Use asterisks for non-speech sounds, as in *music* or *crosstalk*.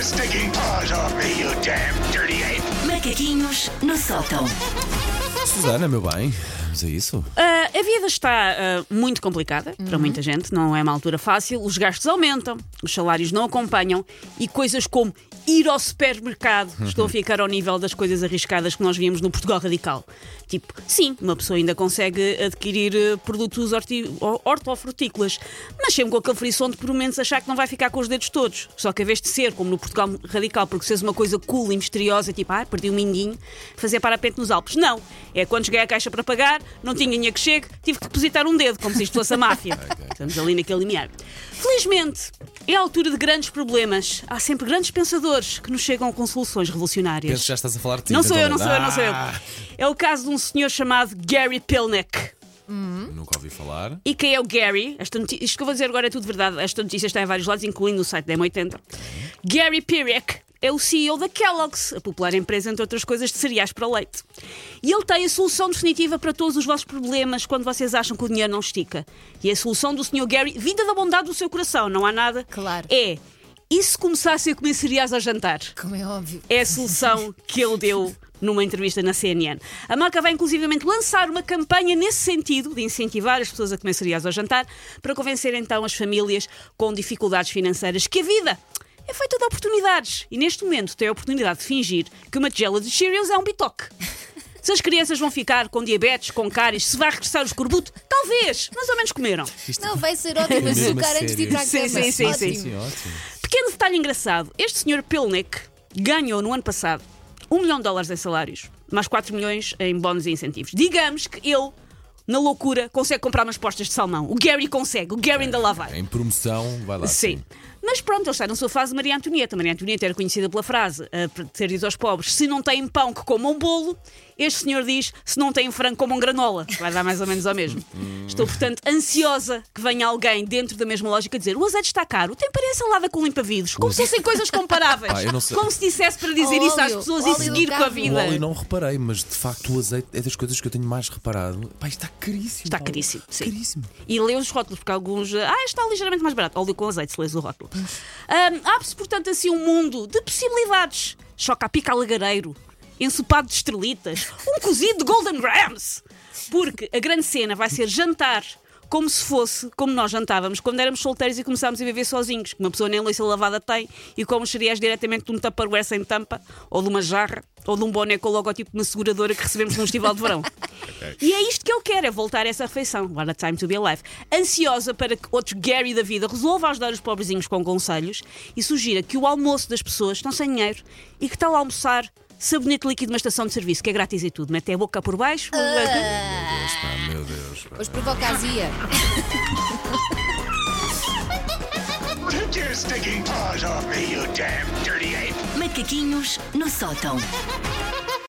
your stinking paws off me, you damn dirty ape! Macaquinhos no sótão. Susana, meu bem, vamos a isso? Ah, a vida está ah, muito complicada para Uhum. muita gente, não é uma altura fácil. Os gastos aumentam, os salários não acompanham e coisas como ir ao supermercado Uhum. estão a ficar ao nível das coisas arriscadas que nós víamos no Portugal Radical. Tipo, sim, uma pessoa ainda consegue adquirir eh, produtos hortofrutícolas, mas sempre com aquele frisson de por menos achar que não vai ficar com os dedos todos. Só que a vez de ser, como no Portugal Radical, porque se fez uma coisa cool e misteriosa, tipo, ah, perdi um minguinho, fazer parapente nos Alpes. Não. É quando cheguei à caixa para pagar, não tinha dinheiro que chegue, tive que depositar um dedo, como se isto fosse a máfia. *laughs* Estamos ali naquele limiar. Felizmente, é a altura de grandes problemas. Há sempre grandes pensadores que nos chegam com soluções revolucionárias. Penso que já estás a falar de ti. Não sou eu, não sou eu, não sou eu. Ah, É o caso de um senhor chamado Gary Pilnick. Nunca ouvi falar. E quem é o Gary? Esta noti- Isto que eu vou dizer agora é tudo verdade. Esta notícia está em vários lados, incluindo o site da M80. Gary Pirek é o CEO da Kellogg's, a popular empresa, entre outras coisas, de cereais para leite. E ele tem a solução definitiva para todos os vossos problemas quando vocês acham que o dinheiro não estica. E a solução do Sr. Gary, vinda da bondade do seu coração, não há nada, Claro. é e se começassem a comer cereais ao jantar? Como é óbvio. É a solução que ele deu numa entrevista na CNN. A marca vai inclusivamente lançar uma campanha nesse sentido, de incentivar as pessoas a comer cereais ao jantar, para convencer então as famílias com dificuldades financeiras que a vida é feita de oportunidades. E neste momento tem a oportunidade de fingir que uma tigela de Cheerios é um bitoque. *laughs* Se as crianças vão ficar com diabetes, com cáries, se vai regressar o escorbuto, talvez, mais ou menos comeram. Não, vai ser ótimo a açúcar antes de ir para a Sim, cama. sim, sim, Ótimo. sim. Sim, ótimo. Pequeno detalhe engraçado: este senhor Pilnick ganhou no ano passado 1 milhão de dólares em salários, mais 4 milhões em bónus e incentivos. Digamos que ele, na loucura, consegue comprar umas postas de salmão. O Gary consegue, o Gary ainda lá vai. Em promoção, vai lá. Sim. Mas pronto, ele está na sua fase de Maria Antonieta. Maria Antonieta era conhecida pela frase a ter dito aos pobres: se não têm pão, que comam um bolo. Este senhor diz: se não têm frango, comam granola. Vai dar mais ou menos ao mesmo. *laughs* Estou, portanto, ansiosa que venha alguém dentro da mesma lógica dizer: o azeite está caro, tempera a salada com limpa-vidros. Como se fossem coisas comparáveis. *laughs* Eu sei. Como se dissesse para dizer Óleo, isso às pessoas e óleo seguir com a. O vida. óleo não reparei, mas de facto o azeite é das coisas que eu tenho mais reparado. Pá, isto está caríssimo. Está caríssimo, sim. Caríssimo. E lê os rótulos, porque alguns. Ah, está ligeiramente mais barato. Óleo com azeite, se lês o rótulo. Ahm, Abre-se, portanto, assim um mundo de possibilidades. Choca a pica a lagareiro, ensopado de estrelitas, um cozido de Golden Grams. Porque a grande cena vai ser jantar. Como se fosse como nós jantávamos quando éramos solteiros e começámos a viver sozinhos. Que uma pessoa nem louça lavada tem e come os cereais diretamente de um tupperware sem tampa, ou de uma jarra, ou de um boné com o logotipo de uma seguradora que recebemos num festival de verão. *laughs* E é isto que ele quer, é voltar a essa refeição. What a time to be alive. Ansiosa para que outros Gary da vida resolva ajudar os pobrezinhos com conselhos e sugira que o almoço das pessoas estão sem dinheiro e que tal almoçar sabonete líquido de uma estação de serviço, que é grátis e tudo. Mete a boca por baixo. Deus, pá, meu Deus. pá. Hoje provoca azia. *laughs* Macaquinhos no sótão.